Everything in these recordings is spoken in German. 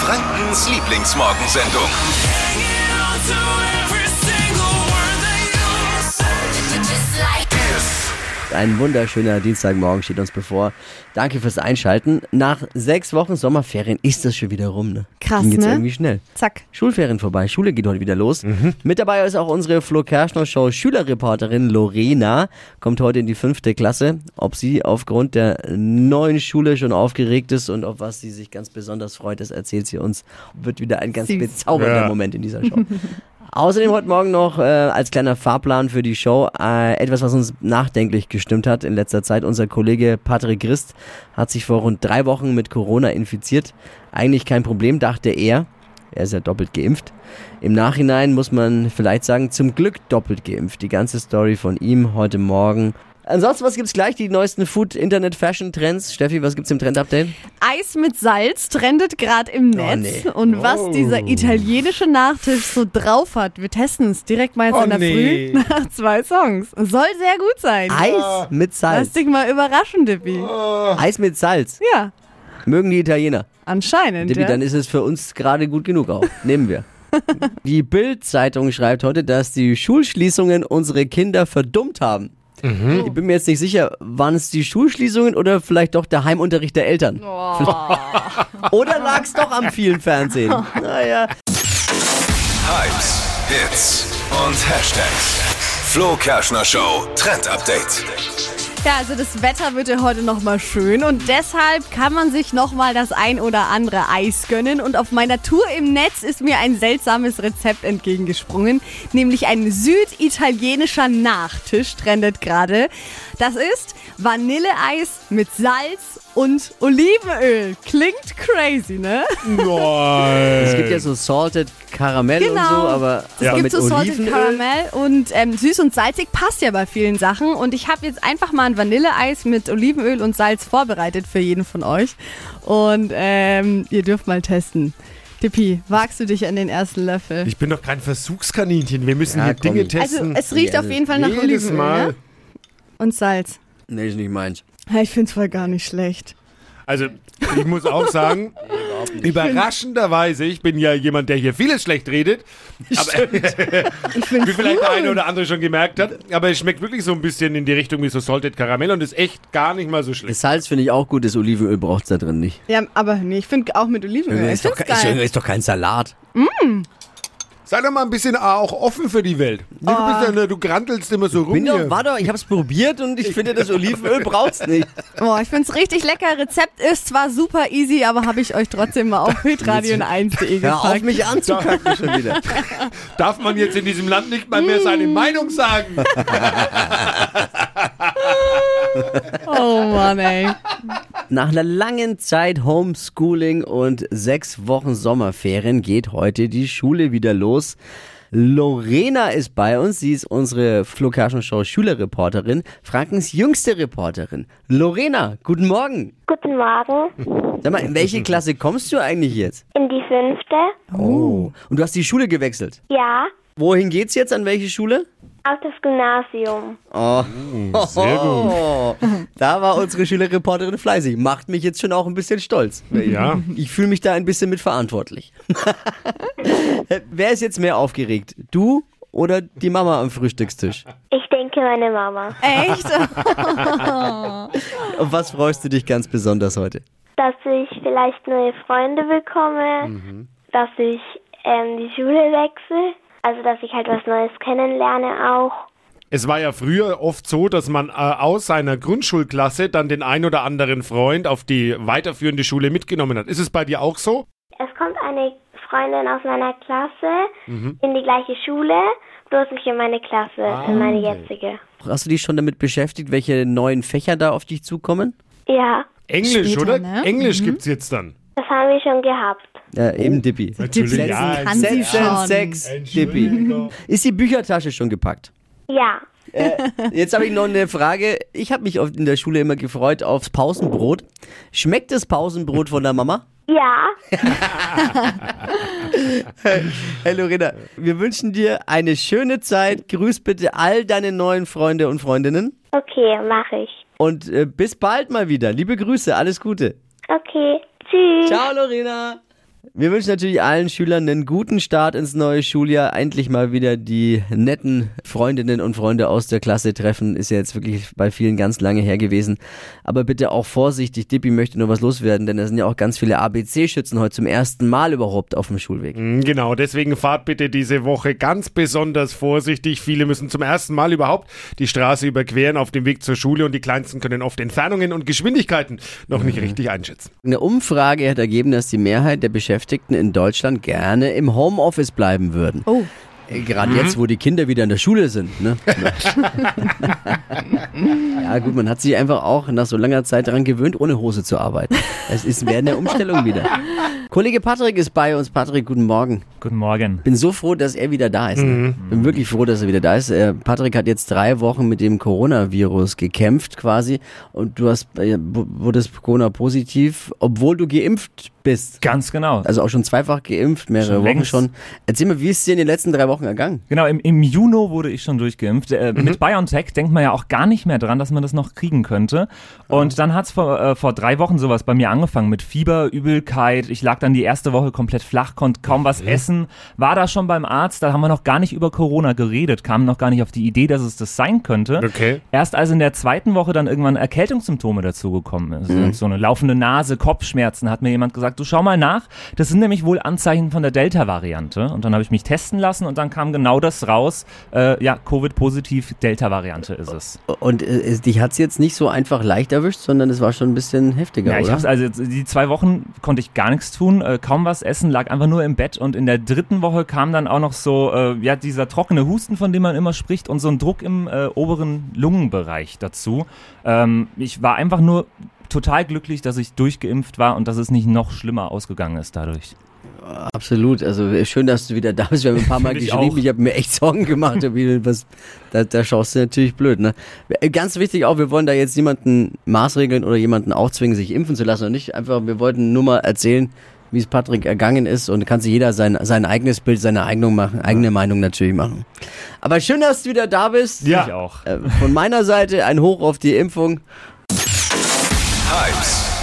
Frankens Lieblingsmorgensendung. Ein wunderschöner Dienstagmorgen steht uns bevor. Danke fürs Einschalten. Nach sechs Wochen Sommerferien ist das schon wieder rum. Ne? Krass, Ging jetzt ne? irgendwie schnell. Zack. Schulferien vorbei, Schule geht heute wieder los. Mit dabei ist auch unsere Flo Kerschner Show Schülerreporterin Lorena. Kommt heute in die fünfte Klasse. Ob sie aufgrund der neuen Schule schon aufgeregt ist und auf was sie sich ganz besonders freut, das erzählt sie uns. Wird wieder ein ganz Süß. bezaubernder Ja. Moment in dieser Show. Außerdem heute Morgen noch äh, als kleiner Fahrplan für die Show äh, etwas, was uns nachdenklich gestimmt hat in letzter Zeit. Unser Kollege Patrick Christ hat sich vor rund drei Wochen mit Corona infiziert. Eigentlich kein Problem, dachte er. Er ist ja doppelt geimpft. Im Nachhinein muss man vielleicht sagen, zum Glück doppelt geimpft. Die ganze Story von ihm heute Morgen. Ansonsten, was gibt's gleich? Die neuesten Food, Internet, Fashion Trends. Steffi, was gibt's im Trend-Update? Eis mit Salz trendet gerade im Netz. Oh, nee. Und was dieser italienische Nachtisch so drauf hat, wir testen es direkt mal jetzt Oh, in der nee. Früh nach zwei Songs. Soll sehr gut sein. Eis mit Lass Salz. dich mal überraschen, Dippi. Eis mit Salz. Ja, Mögen die Italiener. anscheinend. Dippi, ja. dann ist es für uns gerade gut genug auch. Nehmen wir. Die Bild-Zeitung schreibt heute, dass die Schulschließungen unsere Kinder verdummt haben. Ich bin mir jetzt nicht sicher, waren es die Schulschließungen oder vielleicht doch der Heimunterricht der Eltern? Oder lag es doch am vielen Fernsehen? Naja. Hypes, Hits und Hashtags. Flo Kerschner Show Trend Update. Ja, also das Wetter wird ja heute nochmal schön und deshalb kann man sich nochmal das ein oder andere Eis gönnen. Und auf meiner Tour im Netz ist mir ein seltsames Rezept entgegengesprungen, nämlich ein süditalienischer Nachtisch trendet gerade. Das ist Vanilleeis mit Salz und Olivenöl. Klingt crazy, ne? Es gibt ja so Salted Karamell und so, aber es aber gibt so Salted Olivenöl. Karamell und ähm, süß und salzig passt ja bei vielen Sachen. Und ich habe jetzt einfach mal ein Vanilleeis mit Olivenöl und Salz vorbereitet für jeden von euch. Und ähm, ihr dürft mal testen. Dippi, wagst du dich an den ersten Löffel? Ich bin doch kein Versuchskaninchen. Wir müssen Ja, hier komm. Dinge Also testen. es riecht Ja, auf jeden Fall nach Jedes Olivenöl Mal. ne? und Salz. Nee, ist nicht meins. Ja, ich finde es voll gar nicht schlecht. Also, ich muss auch sagen, überraschenderweise, ich bin ja jemand, der hier vieles schlecht redet, aber, Ich finde wie vielleicht der eine oder andere schon gemerkt hat, aber es schmeckt wirklich so ein bisschen in die Richtung wie so Salted Karamell und ist echt gar nicht mal so schlecht. Das Salz finde ich auch gut, das Olivenöl braucht es da drin nicht. Ja, aber nee, ich finde auch mit Olivenöl. Ich ist, doch, ist, geil. ist doch kein Salat. Sei doch mal ein bisschen auch offen für die Welt. Du, bist ja, ne, du grantelst immer so rum Bin doch, war doch, ich hab's probiert und ich finde, das Olivenöl braucht's nicht. Boah, ich find's richtig lecker. Rezept ist zwar super easy, aber habe ich euch trotzdem mal auf hitradio1.de Hör auf, mich anzukacken schon wieder. Darf man jetzt in diesem Land nicht mal mehr seine Meinung sagen? Oh Mann, ey. Nach einer langen Zeit Homeschooling und sechs Wochen Sommerferien geht heute die Schule wieder los. Lorena ist bei uns. Sie ist unsere Flo Show Schülerreporterin, Frankens jüngste Reporterin. Lorena, guten Morgen. Guten Morgen. Sag mal, in welche Klasse kommst du eigentlich jetzt? In die fünfte? Oh. Und du hast die Schule gewechselt. Ja, Wohin geht's jetzt? An welche Schule? Auf das Gymnasium. Oh, Sehr gut. oh. da war unsere Schülerreporterin fleißig. Macht mich jetzt schon auch ein bisschen stolz. Ja. Ich fühle mich da ein bisschen mitverantwortlich. Wer ist jetzt mehr aufgeregt? Du oder die Mama am Frühstückstisch? Ich denke meine Mama. Echt? Auf was freust du dich ganz besonders heute? Dass ich vielleicht neue Freunde bekomme, dass ich ähm, die Schule wechsle, also dass ich halt was Neues kennenlerne auch. Es war ja früher oft so, dass man äh, aus seiner Grundschulklasse dann den ein oder anderen Freund auf die weiterführende Schule mitgenommen hat. Ist es bei dir auch so? Es kommt eine Freundin aus meiner Klasse in die gleiche Schule, bloß nicht in meine Klasse, in meine jetzige. Hast du dich schon damit beschäftigt, welche neuen Fächer da auf dich zukommen? Ja, Englisch, Später, oder? ne? Englisch gibt's jetzt dann. Das haben wir schon gehabt. Ja, eben Dippi. Natürlich, Dippi, ja. kann sie Sätzen, schon. Sex, Dippi. Ist die Büchertasche schon gepackt? Ja, Jetzt habe ich noch eine Frage. Ich habe mich oft in der Schule immer gefreut aufs Pausenbrot. Schmeckt das Pausenbrot von der Mama? ja, Hey Lorena, wir wünschen dir eine schöne Zeit. Grüß bitte all deine neuen Freunde und Freundinnen. okay, mache ich. Und äh, bis bald mal wieder. Liebe Grüße, alles Gute. Okay, tschüss. Ciao Lorena. Wir wünschen natürlich allen Schülern einen guten Start ins neue Schuljahr. Endlich mal wieder die netten Freundinnen und Freunde aus der Klasse treffen. Ist ja jetzt wirklich bei vielen ganz lange her gewesen. Aber bitte auch vorsichtig. Dippi möchte nur was loswerden, denn da sind ja auch ganz viele ABC-Schützen heute zum ersten Mal überhaupt auf dem Schulweg. Mm, Genau, deswegen fahrt bitte diese Woche ganz besonders vorsichtig. Viele müssen zum ersten Mal überhaupt die Straße überqueren auf dem Weg zur Schule und die Kleinsten können oft Entfernungen und Geschwindigkeiten noch nicht richtig einschätzen. Eine Umfrage hat ergeben, dass die Mehrheit der Beschäftigten in Deutschland gerne im Homeoffice bleiben würden. Oh. Gerade jetzt, wo die Kinder wieder in der Schule sind. Ne? ja gut, man hat sich einfach auch nach so langer Zeit daran gewöhnt, ohne Hose zu arbeiten. Es ist mehr eine Umstellung wieder. Kollege Patrick ist bei uns. Patrick, guten Morgen. Guten Morgen. Bin so froh, dass er wieder da ist. Mhm. Ne? Bin wirklich froh, dass er wieder da ist. Äh, Patrick hat jetzt drei Wochen mit dem Coronavirus gekämpft quasi und du hast äh, wurdest Corona positiv, obwohl du geimpft bist. Ganz genau. Also auch schon zweifach geimpft, mehrere Schon Wochen längst. schon. Erzähl mal, wie ist es dir in den letzten drei Wochen ergangen? Genau, im, im Juni wurde ich schon durchgeimpft. Äh, Mit BioNTech denkt man ja auch gar nicht mehr dran, dass man das noch kriegen könnte. Und dann hat's vor, äh, vor drei Wochen sowas bei mir angefangen mit Fieber, Übelkeit. Ich lag dann die erste Woche komplett flach, konnte kaum was essen. War da schon beim Arzt, da haben wir noch gar nicht über Corona geredet, kamen noch gar nicht auf die Idee, dass es das sein könnte. Okay. Erst als in der zweiten Woche dann irgendwann Erkältungssymptome dazugekommen ist. So eine laufende Nase, Kopfschmerzen, hat mir jemand gesagt, du schau mal nach. Das sind nämlich wohl Anzeichen von der Delta-Variante. Und dann habe ich mich testen lassen und dann kam genau das raus. Äh, ja, Covid-positiv, Delta-Variante ist es. Und äh, es- dich hat's jetzt nicht so einfach leicht erwischt, sondern es war schon ein bisschen heftiger, Ja, ich oder? also die zwei Wochen konnte ich gar nichts tun, äh, kaum was essen, lag einfach nur im Bett und in der dritten Woche kam dann auch noch so äh, ja dieser trockene Husten, von dem man immer spricht und so ein Druck im äh, oberen Lungenbereich dazu. Ähm, ich war einfach nur total glücklich, dass ich durchgeimpft war und dass es nicht noch schlimmer ausgegangen ist dadurch. Absolut. Also äh, schön, dass du wieder da bist. Wir haben ein paar Mal ich geschrieben. auch. Ich habe mir echt Sorgen gemacht. was, da, da schaust du natürlich blöd. Ne? Äh, Ganz wichtig auch, wir wollen da jetzt niemanden maßregeln oder jemanden aufzwingen, sich impfen zu lassen oder nicht. Einfach, wir wollten nur mal erzählen, wie es Patrick ergangen ist und kann sich jeder sein, sein eigenes Bild, seine Eignung machen, eigene Meinung natürlich machen. Aber schön, dass du wieder da bist. Ja. Ich auch. Äh, Von meiner Seite ein Hoch auf die Impfung.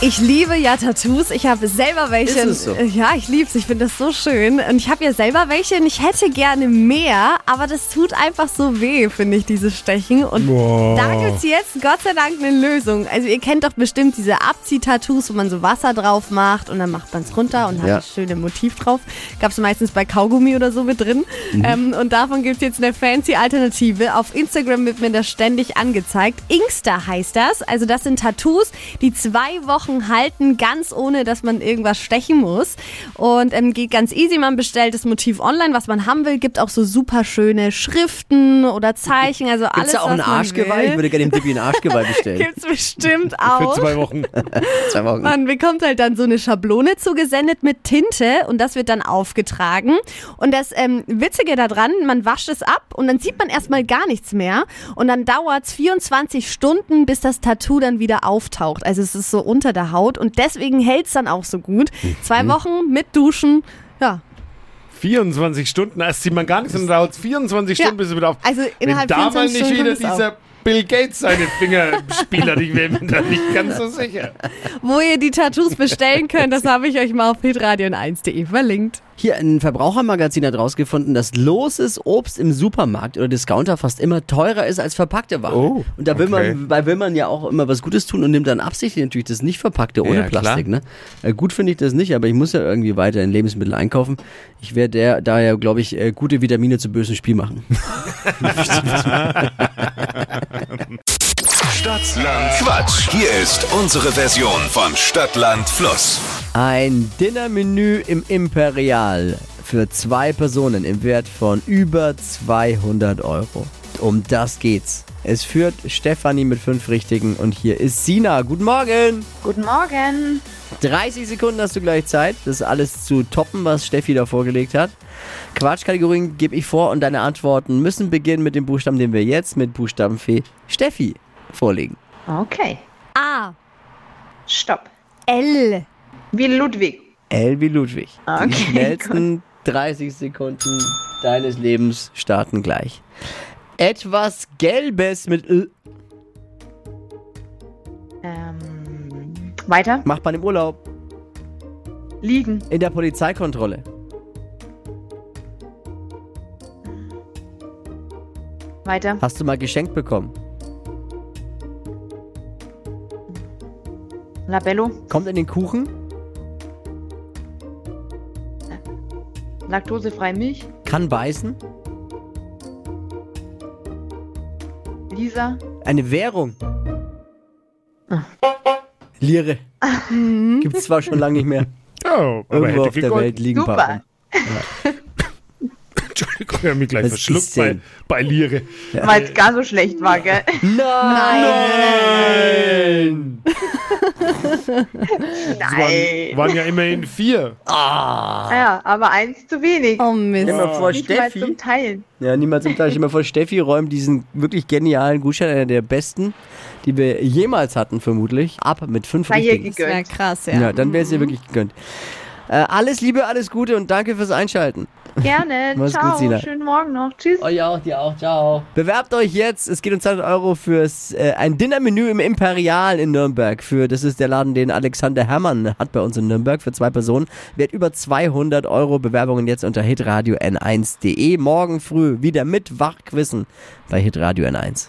Ich liebe ja Tattoos. Ich habe selber welche. Ist es so? Ja, ich lieb's. Ich finde das so schön. Und ich habe ja selber welche und ich hätte gerne mehr, aber das tut einfach so weh, finde ich, dieses Stechen. Und da gibt's jetzt Gott sei Dank eine Lösung. Also ihr kennt doch bestimmt diese Abzieh-Tattoos, wo man so Wasser drauf macht und dann macht man's runter und hat Ja. das schöne Motiv drauf. Gab's meistens bei Kaugummi oder so mit drin. Mhm. Ähm, und davon gibt's jetzt eine fancy Alternative. Auf Instagram wird mir das ständig angezeigt. Inkster heißt das. Also das sind Tattoos, die zwei Wochen halten, ganz ohne, dass man irgendwas stechen muss. Und ähm, geht ganz easy. Man bestellt das Motiv online, was man haben will. Gibt auch so super schöne Schriften oder Zeichen. Also alles, Gibt's da auch ein Arschgeweih? Ich würde gerne dem Dippi ein Arschgeweih bestellen. Gibt's bestimmt Für auch. zwei Wochen. Zwei Wochen. Man bekommt halt dann so eine Schablone zugesendet mit Tinte und das wird dann aufgetragen. Und das ähm, Witzige daran, man wascht es ab und dann sieht man erstmal gar nichts mehr. Und dann dauert es 24 Stunden, bis das Tattoo dann wieder auftaucht. Also es ist so unter der Haut und deswegen hält es dann auch so gut. Zwei Wochen mit Duschen, ja. 24 Stunden, erst sieht man gar nichts und dauert es 24 Ja. Stunden, bis es wieder auf. Also innerhalb Wenn da mal 24 nicht Stunden wieder auf. dieser Bill Gates seine Finger spielt, ich wäre mir da nicht ganz so sicher. Wo ihr die Tattoos bestellen könnt, das habe ich euch mal auf hitradion1.de verlinkt. Hier ein Verbrauchermagazin hat rausgefunden, dass loses Obst im Supermarkt oder Discounter fast immer teurer ist als verpackte Ware. Oh, und da will okay. man, da will man ja auch immer was Gutes tun und nimmt dann absichtlich natürlich das nicht verpackte ohne Ja. Plastik. Ne? Äh, gut finde ich das nicht, aber ich muss ja irgendwie weiter in Lebensmittel einkaufen. Ich werde der daher, glaube ich, äh, gute Vitamine zu bösen Spiel machen. Stadtland Quatsch. Hier ist unsere Version von Stadtland Fluss. Ein Dinnermenü im Imperial für zwei Personen im Wert von über 200 Euro. Um das geht's. Es führt Stefanie mit fünf Richtigen und hier ist Sina. Guten Morgen! Guten Morgen. 30 Sekunden hast du gleich Zeit, das alles zu toppen, was Steffi da vorgelegt hat. Quatschkategorien gebe ich vor und deine Antworten müssen beginnen mit dem Buchstaben, den wir jetzt mit Buchstabenfee Steffi vorlegen. Okay. A, Stopp. L, Wie Ludwig. L wie Ludwig. Die Okay, schnellsten 30 Sekunden deines Lebens starten gleich. Etwas Gelbes mit L. Weiter. Macht man im Urlaub. Liegen. In der Polizeikontrolle. Weiter. Hast du mal geschenkt bekommen. Labello. Kommt in den Kuchen. Laktosefreie Milch. Kann beißen. Lisa. Eine Währung. Lire. Gibt's zwar schon lange nicht mehr. Ja, aber Irgendwo hätte auf der. Welt liegen ein Super. paar. Entschuldigung, ich habe mich gleich Was verschluckt bei, bei Lire. Weil es gar so schlecht war, gell? Nein! Nein. Waren ja immerhin vier. Ja, aber eins zu wenig. Oh Mist. Mal vor, Nicht mal Steffi. zum Teilen. Ja, niemals im Teil. Stell dir mal vor, Steffi räumt diesen wirklich genialen Gutschein, einer der besten, die wir jemals hatten, vermutlich, ab mit fünf Sei richtigen. Das wäre krass, Ja, ja. dann wäre es ihr wirklich gegönnt. Äh, alles Liebe, alles Gute und danke fürs Einschalten. Gerne. Mach's gut, Ciao. Sina. Schönen Morgen noch. Tschüss. Euch auch, dir auch, ciao. Bewerbt euch jetzt, es geht um 200 Euro fürs äh, ein Dinnermenü im Imperial in Nürnberg. Für, das ist der Laden, den Alexander Herrmann hat bei uns in Nürnberg für zwei Personen. Wert über 200 Euro. Bewerbungen jetzt unter hitradio n1.de. Morgen früh wieder mit Wachquissen bei hitradio n1.